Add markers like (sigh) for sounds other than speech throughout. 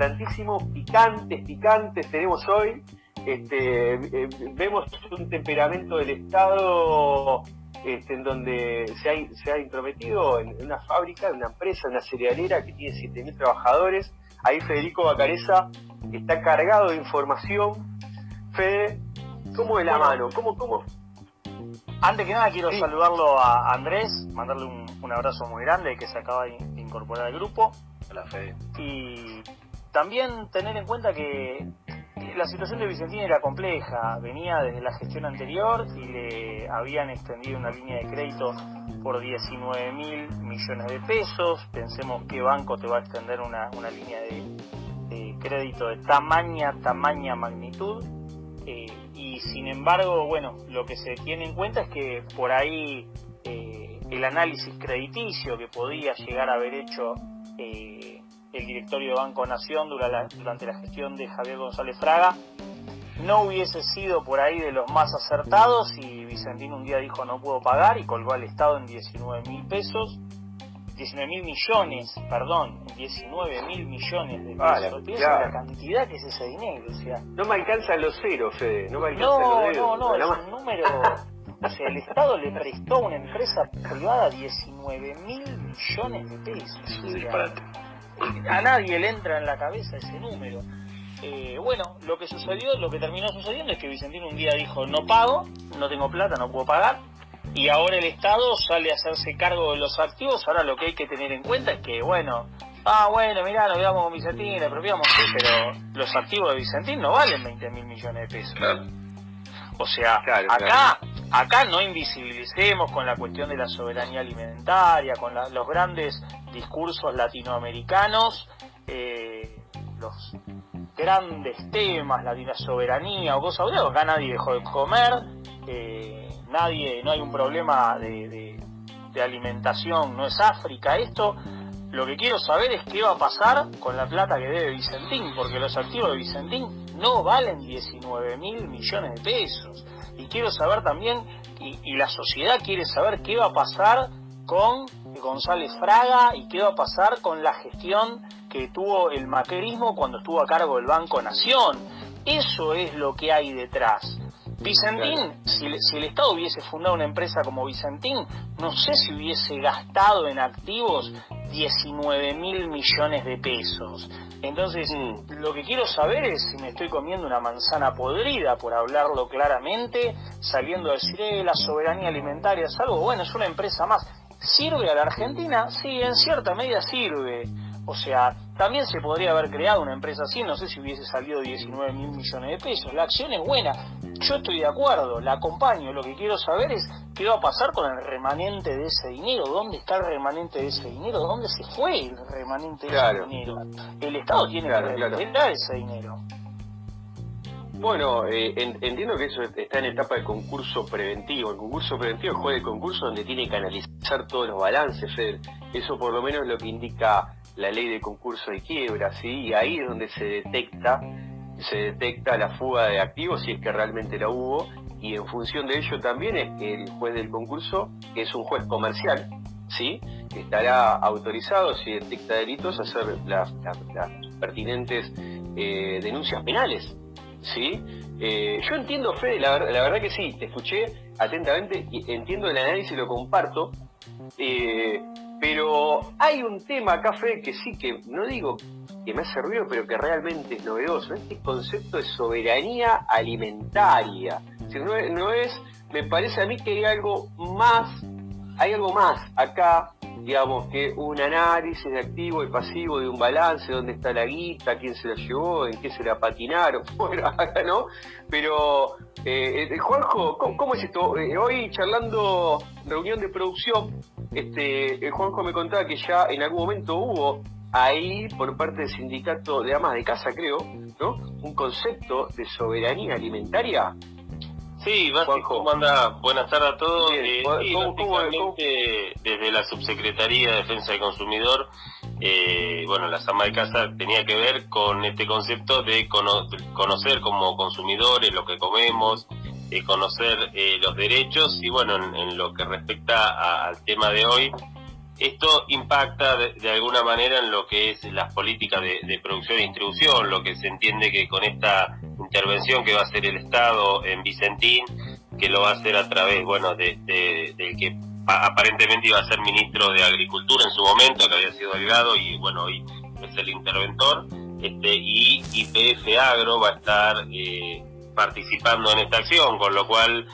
importantísimo, picantes, picantes tenemos hoy. Este, eh, vemos un temperamento del Estado este, en donde se ha, se ha intrometido en, una fábrica, en una empresa, en una cerealera que tiene 7.000 trabajadores. Ahí Federico Bacareza está cargado de información. Fede, ¿cómo de la mano? ¿Cómo, cómo? Antes que nada quiero saludarlo a Andrés, mandarle un, abrazo muy grande que se acaba de incorporar al grupo. Hola Fede. Y también tener en cuenta que la situación de Vicentín era compleja, venía desde la gestión anterior y le habían extendido una línea de crédito por 19 mil millones de pesos. Pensemos qué banco te va a extender una, línea de, crédito de tamaña, tamaña magnitud. Eh, y sin embargo, bueno, lo que se tiene en cuenta es que por ahí eh, el análisis crediticio que podía llegar a haber hecho eh, el directorio de Banco Nación durante la gestión de Javier González Fraga. No hubiese sido por ahí de los más acertados y Vicentín un día dijo no puedo pagar y colgó al Estado en 19 mil pesos, 19 mil millones, perdón, 19 mil millones de pesos. la cantidad que es ese dinero. O sea, no me alcanzan los ceros, Fede, no me alcanzan no, los No, no, no, es un número... O sea, el Estado le prestó a una empresa privada 19 mil millones de pesos a nadie le entra en la cabeza ese número. Eh, bueno, lo que sucedió, lo que terminó sucediendo es que Vicentín un día dijo no pago, no tengo plata, no puedo pagar, y ahora el Estado sale a hacerse cargo de los activos. Ahora lo que hay que tener en cuenta es que, bueno, ah, bueno, mirá, nos quedamos con Vicentín, le apropiamos, sí, pero los activos de Vicentín no valen 20 mil millones de pesos. O sea, acá, acá no invisibilicemos con la cuestión de la soberanía alimentaria, con los grandes discursos latinoamericanos, eh, los grandes temas, la soberanía o cosas acá nadie dejó de comer, eh, nadie, no hay un problema de, de alimentación, no es África esto, lo que quiero saber es qué va a pasar con la plata que debe Vicentín, porque los activos de Vicentín no valen 19 mil millones de pesos. Y quiero saber también, y, la sociedad quiere saber qué va a pasar con González Fraga y qué va a pasar con la gestión que tuvo el macrismo cuando estuvo a cargo del Banco Nación. Eso es lo que hay detrás. Vicentín, si, si, el Estado hubiese fundado una empresa como Vicentín, no sé si hubiese gastado en activos 19 mil millones de pesos. Entonces, mm. lo que quiero saber es si me estoy comiendo una manzana podrida, por hablarlo claramente, saliendo a decir, eh, la soberanía alimentaria es algo, bueno, es una empresa más. ¿Sirve a la Argentina? Sí, en cierta medida sirve. O sea, también se podría haber creado una empresa así, no sé si hubiese salido 19 mil millones de pesos. La acción es buena, yo estoy de acuerdo, la acompaño. Lo que quiero saber es qué va a pasar con el remanente de ese dinero, dónde está el remanente de ese dinero, dónde se fue el remanente de ese dinero. El Estado tiene que recuperar ese dinero. Bueno, eh, entiendo que eso está en etapa de concurso preventivo. El concurso preventivo es de concurso donde tiene que analizar todos los balances, Eso por lo menos es lo que indica la ley de concurso de quiebra, ¿sí? Y ahí es donde se detecta, se detecta la fuga de activos, si es que realmente la hubo, y en función de ello también es que el juez del concurso, que es un juez comercial, ¿sí? estará autorizado, si detecta delitos, a hacer las, pertinentes eh, denuncias penales, ¿sí? Eh, yo entiendo, Fede, la, verdad que sí, te escuché atentamente, y entiendo el análisis y lo comparto, eh, pero hay un tema Fede, que sí, que no digo que me ha servido, pero que realmente es novedoso, este concepto de soberanía alimentaria. no, es, me parece a mí que hay algo más, hay algo más acá digamos, que un análisis de activo y pasivo de un balance, dónde está la guita, quién se la llevó, en qué se la patinaron, (laughs) bueno, acá no, pero eh, eh Juanjo, ¿cómo, es esto? Eh, hoy charlando reunión de producción, este eh, Juanjo me contaba que ya en algún momento hubo ahí por parte del sindicato de amas de casa, creo, ¿no? Un concepto de soberanía alimentaria Sí, Basti, ¿cómo anda? Buenas tardes a todos. Eh, desde la Subsecretaría de Defensa del Consumidor, eh, bueno, la Sama de Casa tenía que ver con este concepto de conocer como consumidores lo que comemos, eh, conocer los derechos y bueno, en, lo que respecta al tema de hoy, esto impacta de, alguna manera en lo que es las políticas de, producción e distribución, lo que se entiende que con esta intervención que va a hacer el Estado en Vicentín, que lo va a hacer a través, bueno, de, del que aparentemente iba a ser ministro de Agricultura en su momento, que había sido delgado y bueno, hoy es el interventor, este, y IPF Agro va a estar eh, participando en esta acción, con lo cual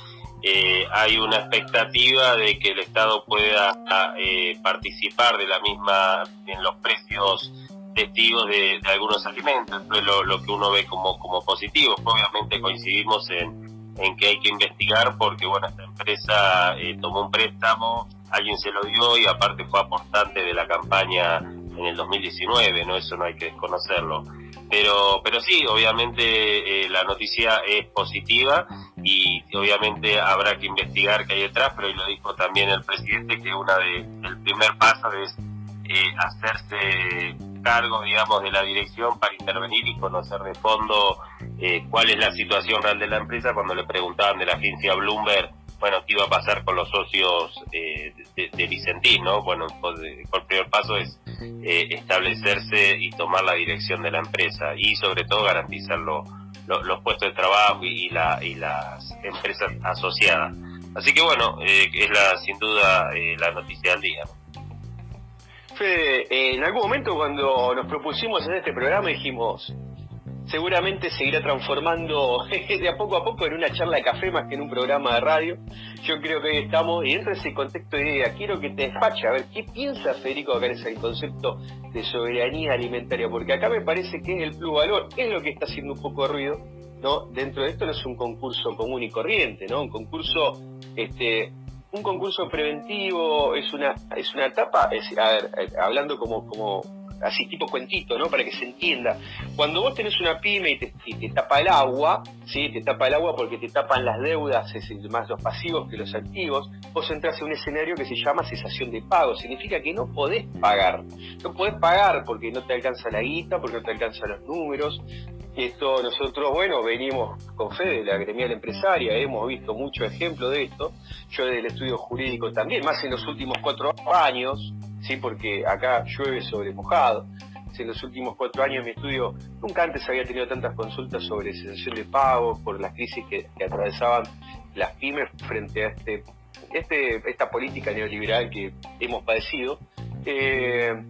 eh, hay una expectativa de que el Estado pueda eh, participar de la misma en los precios testigos de, algunos alimentos, eso es lo, que uno ve como, como positivo. Obviamente coincidimos en, en que hay que investigar porque bueno esta empresa eh, tomó un préstamo, alguien se lo dio y aparte fue aportante de la campaña en el 2019, no eso no hay que desconocerlo. Pero, pero sí, obviamente eh, la noticia es positiva y obviamente habrá que investigar qué hay detrás, pero hoy lo dijo también el presidente que una de, el primer paso es eh, hacerse cargo, digamos, de la dirección para intervenir y conocer de fondo eh, cuál es la situación real de la empresa. Cuando le preguntaban de la agencia Bloomberg, bueno, qué iba a pasar con los socios de, de, Vicentín, ¿no? Bueno, el primer paso es eh, establecerse y tomar la dirección de la empresa y sobre todo garantizar los puestos de trabajo y, la, y las empresas asociadas. Así que bueno, eh, es la sin duda eh, la noticia del día. Fede, en algún momento cuando nos propusimos hacer este programa dijimos, seguramente seguirá transformando (laughs) de a poco a poco en una charla de café más que en un programa de radio. Yo creo que hoy estamos, y dentro de ese contexto de idea, quiero que te despache a ver qué piensa Federico en el concepto de soberanía alimentaria, porque acá me parece que es el valor, es lo que está haciendo un poco de ruido, ¿no? Dentro de esto no es un concurso común y corriente, ¿no? Un concurso, este, un concurso preventivo es una, es una etapa, es, a ver, eh, hablando como, como así tipo cuentito, ¿no? Para que se entienda. Cuando vos tenés una pyme y te, te tapa el agua, ¿sí? Te tapa el agua porque te tapan las deudas, es más los pasivos que los activos, vos entras en un escenario que se llama cesación de pago. Significa que no podés pagar. No podés pagar porque no te alcanza la guita, porque no te alcanzan los números. Esto nosotros, bueno, venimos con fe de la gremial empresaria, hemos visto muchos ejemplos de esto. Yo del estudio jurídico también, más en los últimos cuatro años, ¿sí? porque acá llueve sobre mojado. En los últimos cuatro años mi estudio nunca antes había tenido tantas consultas sobre cesación de pago por las crisis que, atravesaban las pymes frente a este, este, esta política neoliberal que hemos padecido. Eh,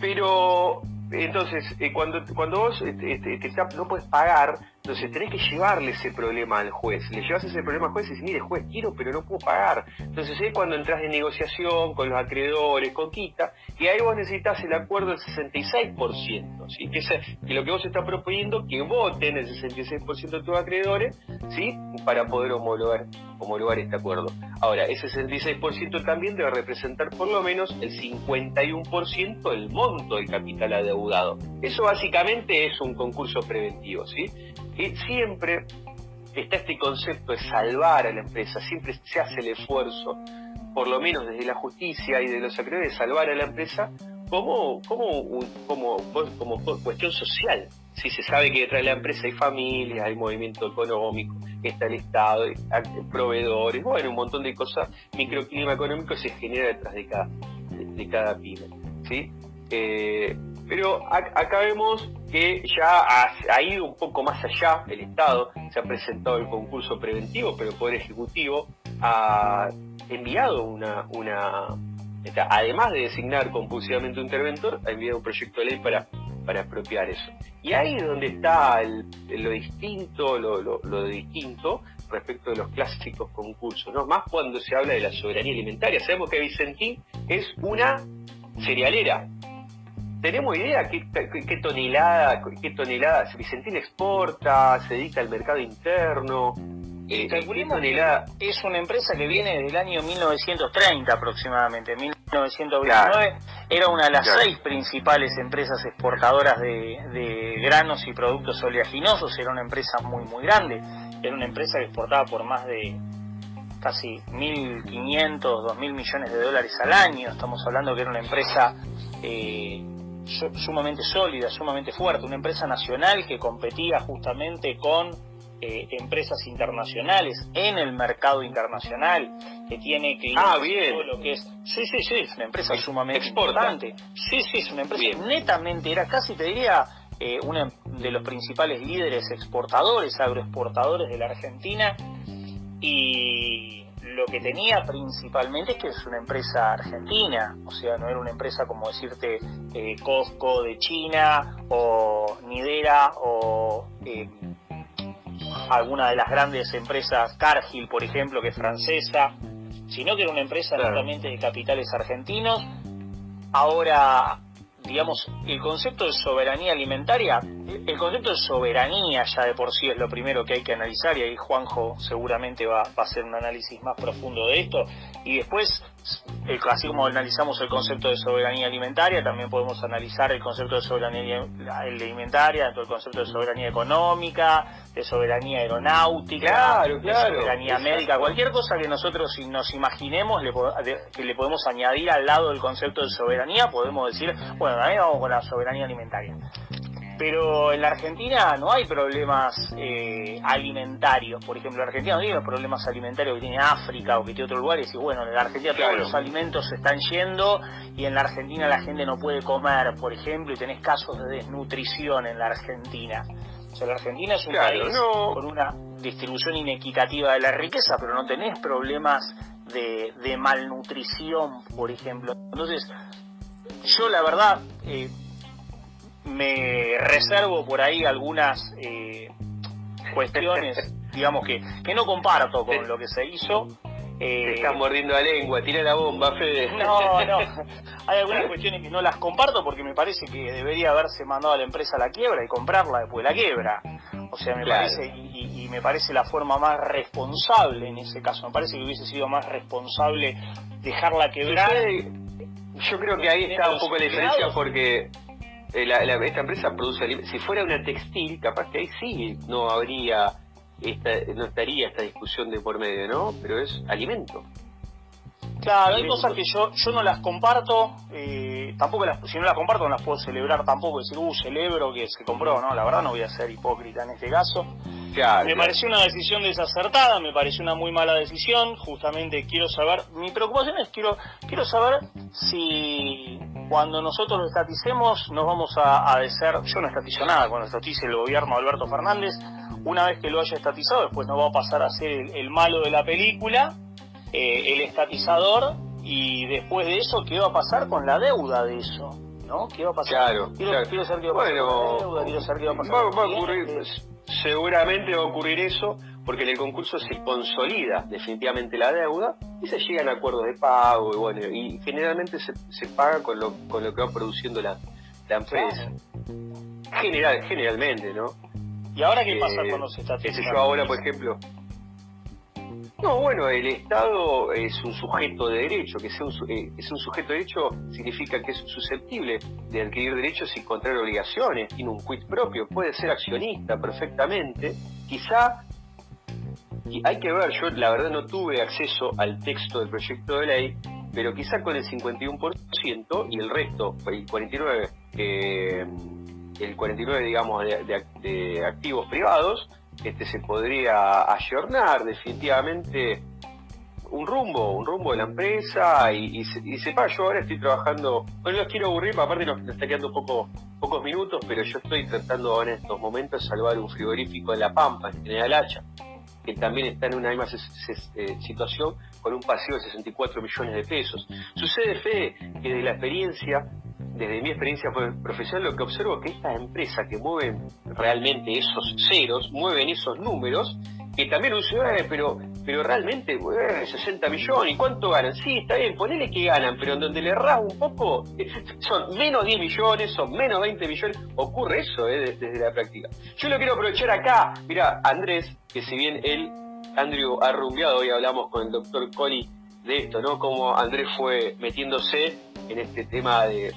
pero entonces, eh, cuando, cuando vos este, este, no puedes pagar, entonces tenés que llevarle ese problema al juez. Le llevas ese problema al juez y dices, mire juez, quiero pero no puedo pagar. Entonces es cuando entras en negociación con los acreedores, con quita, y ahí vos necesitas el acuerdo del 66%, ¿sí? que, es, lo que vos estás proponiendo, que voten el 66% de tus acreedores, ¿sí? para poder homologar, homologar este acuerdo. Ahora, ese 66% también debe representar por lo menos el 51% del monto del capital adeudado. Eso básicamente es un concurso preventivo, ¿sí? Y siempre está este concepto de salvar a la empresa, siempre se hace el esfuerzo, por lo menos desde la justicia y de los acreedores, de salvar a la empresa como, como, como, como, cuestión social. Si se sabe que detrás de la empresa hay familias, hay movimiento económico, está el Estado, proveedores, bueno, un montón de cosas, microclima económico se genera detrás de cada, de, cada pyme. ¿sí? Eh, pero acá vemos que ya ha, ido un poco más allá el Estado, se ha presentado el concurso preventivo, pero el Poder Ejecutivo ha enviado una, una además de designar compulsivamente un interventor, ha enviado un proyecto de ley para, para apropiar eso. Y ahí es donde está lo distinto, lo, lo, distinto respecto de los clásicos concursos, ¿no? Más cuando se habla de la soberanía alimentaria. Sabemos que Vicentín es una cerealera, ¿Tenemos idea qué, qué, tonelada, qué tonelada Vicentín exporta, se dedica al mercado interno? Eh, es una empresa que viene desde el año 1930 aproximadamente. 1929 era una de las seis principales empresas exportadoras de, de, granos y productos oleaginosos. Era una empresa muy, muy grande. Era una empresa que exportaba por más de casi 1.500, 2.000 millones de dólares al año. Estamos hablando que era una empresa eh, sumamente sólida, sumamente fuerte, una empresa nacional que competía justamente con eh, empresas internacionales en el mercado internacional, que tiene que ah, bien. todo lo que es. Sí, sí, sí, es una empresa sumamente importante. Sí, sí, es una empresa netamente, era casi te diría eh, uno de los principales líderes exportadores, agroexportadores de la Argentina. Y lo que tenía principalmente es que es una empresa argentina, o sea, no era una empresa como decirte eh, Costco de China o Nidera o eh, alguna de las grandes empresas Cargill, por ejemplo, que es francesa, sino que era una empresa netamente de capitales argentinos. Ahora digamos, el concepto de soberanía alimentaria, el concepto de soberanía ya de por sí es lo primero que hay que analizar y ahí Juanjo seguramente va, va a hacer un análisis más profundo de esto. Y después, así como analizamos el concepto de soberanía alimentaria, también podemos analizar el concepto de soberanía alimentaria del concepto de soberanía económica, de soberanía aeronáutica, de soberanía médica, cualquier cosa que nosotros nos imaginemos le, que le podemos añadir al lado del concepto de soberanía, podemos decir, bueno, también vamos con la soberanía alimentaria. Pero en la Argentina no hay problemas eh, alimentarios. Por ejemplo, la Argentina no tiene los problemas alimentarios que tiene África o que tiene otros lugares. Y bueno, en la Argentina todos los alimentos se están yendo y en la Argentina la gente no puede comer, por ejemplo, y tenés casos de desnutrición en la Argentina. O sea, la Argentina es un país con una distribución inequitativa de la riqueza, pero no tenés problemas de, de malnutrición, por ejemplo. Entonces, yo la verdad... Eh, me reservo por ahí algunas eh, cuestiones, (laughs) digamos que, que no comparto con lo que se hizo. Eh, estás mordiendo la lengua, tira la bomba, Fede. No, no. Hay algunas cuestiones que no las comparto porque me parece que debería haberse mandado a la empresa a la quiebra y comprarla después de la quiebra. O sea, me parece, y, y, me parece la forma más responsable en ese caso. Me parece que hubiese sido más responsable dejarla quebrar. Yo creo que ahí está un poco la diferencia porque eh, esta empresa produce si fuera una textil capaz que ahí sí no habría esta, no estaría esta discusión de por medio no pero es alimento Claro, hay cosas que yo yo no las comparto, eh, tampoco las, si no las comparto no las puedo celebrar tampoco, decir, uh, celebro que se compró, no, la verdad no voy a ser hipócrita en este caso. me pareció una decisión desacertada, me pareció una muy mala decisión, justamente quiero saber, mi preocupación es quiero, quiero saber si cuando nosotros lo estaticemos nos vamos a, a ser, yo no estatizo nada, cuando estatice el gobierno de Alberto Fernández, una vez que lo haya estatizado, después no va a pasar a ser el malo de la película, eh, el estatizador y después de eso, ¿qué va a pasar con la deuda de eso? ¿No? ¿Qué va a pasar? Claro, quiero, saber qué va a pasar con la deuda, quiero saber qué va a pasar va, a ocurrir, seguramente va a ocurrir eso, porque en el concurso se consolida definitivamente la deuda y se llegan a acuerdos de pago y bueno, y generalmente se, se paga con lo, con lo que va produciendo la, la empresa. General, generalmente, ¿no? ¿Y ahora qué pasa con los estados? yo ahora, por ejemplo, no, bueno, el Estado es un sujeto de derecho, que sea un, eh, sujeto de derecho significa que es susceptible de adquirir derechos sin contraer obligaciones, tiene un quid propio, puede ser accionista perfectamente, quizá hay que ver, yo la verdad no tuve acceso al texto del proyecto de ley, pero quizá con el 51% y el resto, el 49%, eh, el 49 digamos de activos privados, este se podría ayornar definitivamente un rumbo, un rumbo de la empresa y, y, sepa, yo ahora estoy trabajando, no los quiero aburrir, aparte nos, está quedando poco, pocos minutos, pero yo estoy tratando en estos momentos de salvar un frigorífico en La Pampa, en General Hacha, que también está en una misma eh, situación con un paseo de 64 millones de pesos. Sucede, Fede, que de la experiencia desde mi experiencia profesional, lo que observo es que estas empresas que mueven realmente esos ceros, mueven esos números, que también uno dice, pero, pero realmente, 60 millones, ¿y cuánto ganan? Sí, está bien, ponele que ganan, pero en donde le erras un poco, eh, (laughs) son menos 10 millones, son menos 20 millones, ocurre eso eh, desde la práctica. Yo lo quiero aprovechar acá, mira, Andrés, que si bien él, Andrew, ha rumbeado, hoy hablamos con el doctor Coli de esto, ¿no? Cómo Andrés fue metiéndose en este tema de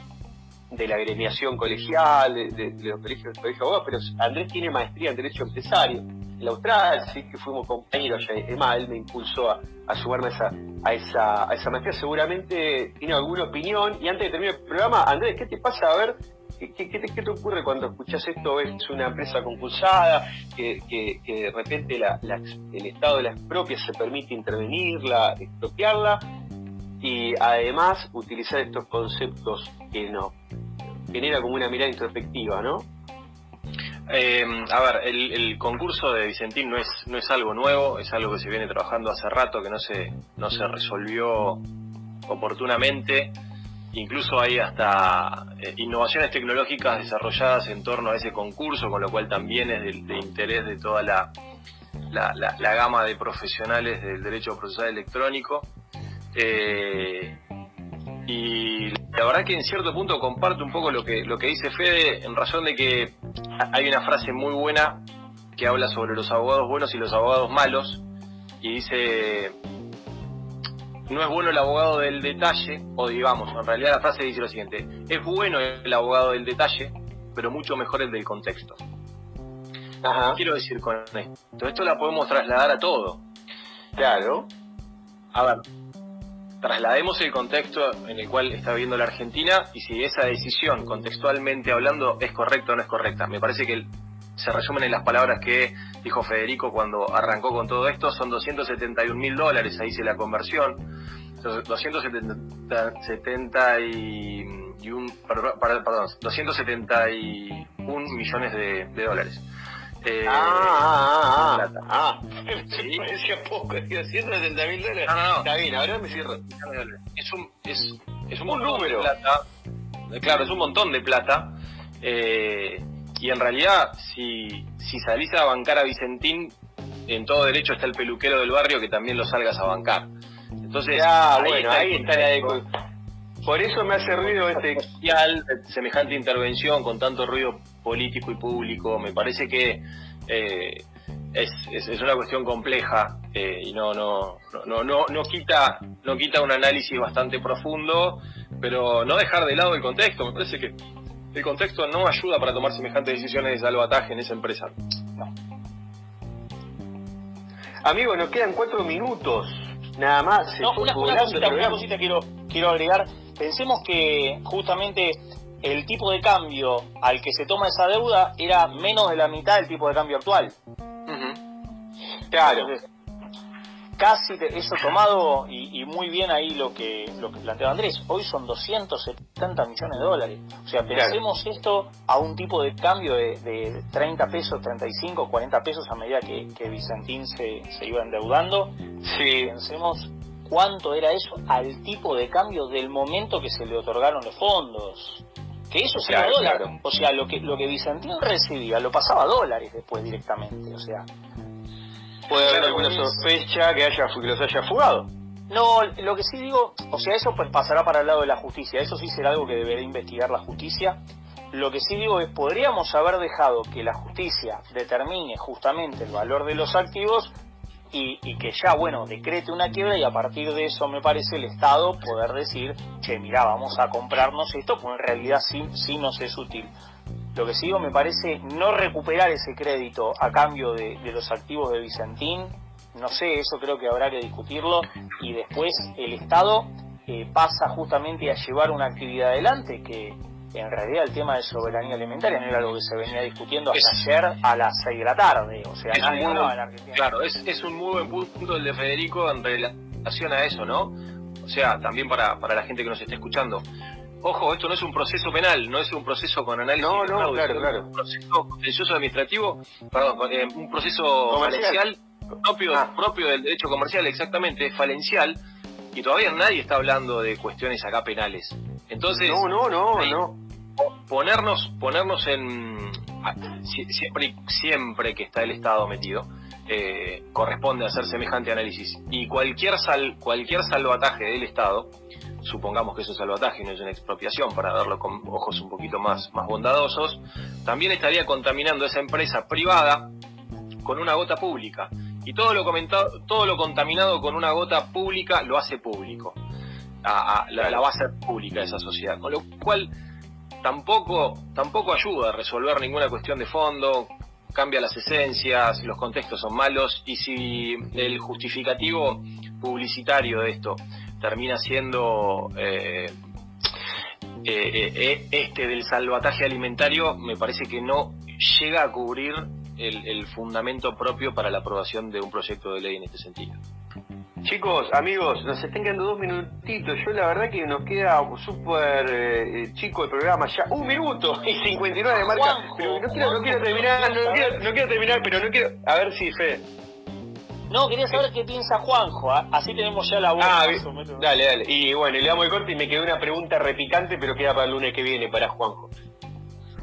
de la gremiación colegial, de, los colegios, de abogados, pero Andrés tiene maestría en Derecho Empresario. el Austral, sí que fuimos compañeros, además él me impulsó a, sumarme a esa, a esa, a esa maestría, seguramente tiene alguna opinión, y antes de terminar el programa, Andrés, ¿qué te pasa? A ver, ¿Qué, qué, te, ocurre cuando escuchas esto? Es una empresa concursada, que, que, de repente el Estado de las propias se permite intervenirla, expropiarla, y además utilizar estos conceptos que no genera como una mirada introspectiva, ¿no? Eh, a ver, el, concurso de Vicentín no es no es algo nuevo, es algo que se viene trabajando hace rato, que no se no se resolvió oportunamente. Incluso hay hasta eh, innovaciones tecnológicas desarrolladas en torno a ese concurso, con lo cual también es de, interés de toda la, la, gama de profesionales del derecho procesal electrónico. Eh, y la verdad que en cierto punto comparto un poco lo que, lo que dice Fede en razón de que hay una frase muy buena que habla sobre los abogados buenos y los abogados malos y dice no es bueno el abogado del detalle, o digamos, en realidad la frase dice lo siguiente, es bueno el abogado del detalle, pero mucho mejor el del contexto. Ajá. ¿Qué quiero decir con esto? Esto la podemos trasladar a todo. Claro. A ver, traslademos el contexto en el cual está viviendo la Argentina y si esa decisión, contextualmente hablando, es correcta o no es correcta. Me parece que se resumen en las palabras que dijo Federico cuando arrancó con todo esto, son 271 mil dólares, ahí hice la conversión, 271, perdón, 271 millones de, dólares. Eh, ah, ah, ah, ah. ¿Sí? (laughs) Me decía poco, digo, 170 mil dólares. No, no, no. Está bien, ahora me cierro. Es un, es, es un, número. De plata. Claro, es un montón de plata. Eh, y en realidad, si, si salís a bancar a Vicentín, en todo derecho está el peluquero del barrio que también lo salgas a bancar. Entonces, ah, bueno, ahí está la Por eso me hace ruido este semejante intervención con tanto ruido político y público. Me parece que eh, es, es, una cuestión compleja eh, y no, no, no, no, no, quita, no quita un análisis bastante profundo, pero no dejar de lado el contexto. Me parece que el contexto no ayuda para tomar semejantes decisiones de salvataje en esa empresa. No. Amigos, nos quedan cuatro minutos. Nada más. No, una, cosita, quiero, quiero agregar. Pensemos que justamente el tipo de cambio al que se toma esa deuda era menos de la mitad del tipo de cambio actual. Claro casi eso tomado y, muy bien ahí lo que lo que planteaba Andrés. Hoy son 270 millones de dólares. O sea, pensemos esto a un tipo de cambio de, 30 pesos, 35, 40 pesos a medida que, Vicentín se, se, iba endeudando. Sí. Pensemos cuánto era eso al tipo de cambio del momento que se le otorgaron los fondos. Que eso sea dólar. O sea, lo que, lo que Vicentín recibía lo pasaba a dólares después directamente. O sea, puede haber alguna sospecha que haya que los haya fugado. No, lo que sí digo, o sea, eso pues pasará para el lado de la justicia, eso sí será algo que deberá investigar la justicia. Lo que sí digo es, podríamos haber dejado que la justicia determine justamente el valor de los activos y, que ya, bueno, decrete una quiebra y a partir de eso me parece el Estado poder decir, che, mira, vamos a comprarnos esto, pues en realidad sí, sí nos es útil. Lo que sigo me parece no recuperar ese crédito a cambio de, los activos de Vicentín, no sé, eso creo que habrá que discutirlo y después el Estado eh, pasa justamente a llevar una actividad adelante que en realidad el tema de soberanía alimentaria no era algo que se venía discutiendo hasta ayer a las 6 de la tarde, o sea, nadie en Argentina. Claro, es, es un muy buen punto el de Federico en relación a eso, ¿no? O sea, también para, para la gente que nos está escuchando Ojo, esto no es un proceso penal, no es un proceso con análisis. No, no, claro, claro. Un proceso contencioso administrativo, perdón, eh, un proceso comercial propio, ah. propio del derecho comercial, exactamente, falencial, y todavía nadie está hablando de cuestiones acá penales. Entonces, no, no, no, no. Ponernos, ponernos en siempre, siempre que está el Estado metido, eh, corresponde hacer semejante análisis. Y cualquier sal, cualquier salvataje del Estado supongamos que es salvataje y no es una expropiación para verlo con ojos un poquito más, más bondadosos, también estaría contaminando esa empresa privada con una gota pública. Y todo lo, comentado, todo lo contaminado con una gota pública lo hace público. A, la, va a hacer pública esa sociedad. Con lo cual tampoco, tampoco ayuda a resolver ninguna cuestión de fondo, cambia las esencias, los contextos son malos y si el justificativo publicitario de esto termina siendo eh, eh, este del salvataje alimentario, me parece que no llega a cubrir el fundamento propio para la aprobación de un proyecto de ley en este sentido. Chicos, amigos, nos están quedando dos minutitos. Yo la verdad que nos queda súper eh, chico el programa ya. Un minuto (laughs) y 59 de marca. pero no quiero, no quiero terminar, no quiero, no quiero terminar, pero no quiero... A ver si, Fe. No, quería saber qué piensa Juanjo, ¿ah? así tenemos ya la voz. Ah, dale, dale. Y bueno, le damos el corte y me quedó una pregunta repicante, pero queda para el lunes que viene, para Juanjo.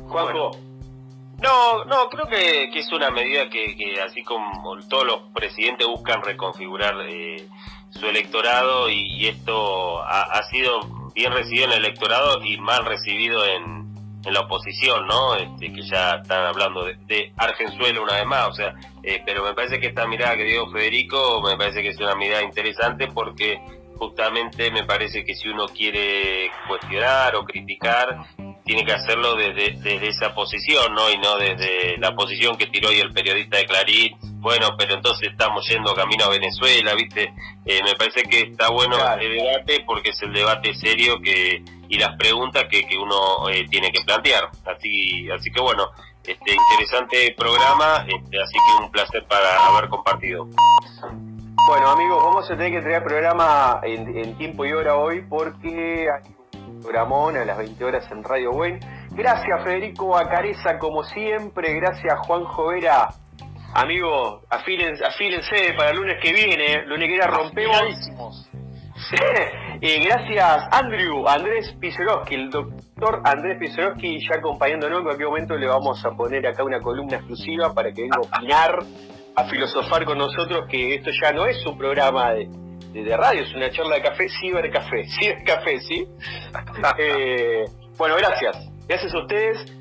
Juanjo. No, no, creo que, es una medida que, que, así como todos los presidentes buscan reconfigurar eh, su electorado y, esto ha, sido bien recibido en el electorado y mal recibido en, en la oposición, ¿no? Este, que ya están hablando de, de una vez más, o sea, eh, pero me parece que esta mirada que dio Federico me parece que es una mirada interesante porque justamente me parece que si uno quiere cuestionar o criticar, tiene que hacerlo desde, desde esa posición, ¿no? Y no desde la posición que tiró hoy el periodista de Clarín. Bueno, pero entonces estamos yendo camino a Venezuela, ¿viste? Eh, me parece que está bueno el debate porque es el debate serio que y las preguntas que, que uno eh, tiene que plantear. Así, así que bueno, este interesante programa, este, así que un placer para haber compartido. Bueno amigos, vamos a tener que entregar programa en, en tiempo y hora hoy porque programón a las 20 horas en Radio Buen. Gracias Federico Acareza como siempre, gracias Juan Jovera. Amigos, afílense, afílense para el lunes que viene, lunes que viene rompemos. y (laughs) gracias Andrew, Andrés Pizorowski, el doctor Andrés Pizorowski ya acompañándonos, en cualquier momento le vamos a poner acá una columna exclusiva para que venga a opinar, a filosofar con nosotros que esto ya no es un programa de de, radio, es una charla de café, cibercafé, cibercafé, ¿sí? (laughs) eh, bueno, gracias. Gracias a ustedes.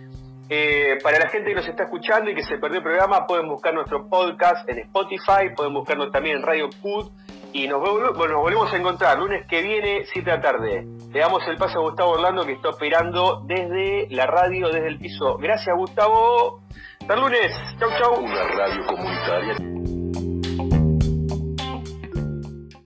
Eh, para la gente que nos está escuchando y que se perdió el programa, pueden buscar nuestro podcast en Spotify, pueden buscarnos también en Radio Put y nos, nos volvemos a encontrar lunes que viene, 7 de la tarde. Le damos el paso a Gustavo Orlando que está operando desde la radio, desde el piso. Gracias, Gustavo. Hasta lunes. Chau, chau. Una radio comunitaria.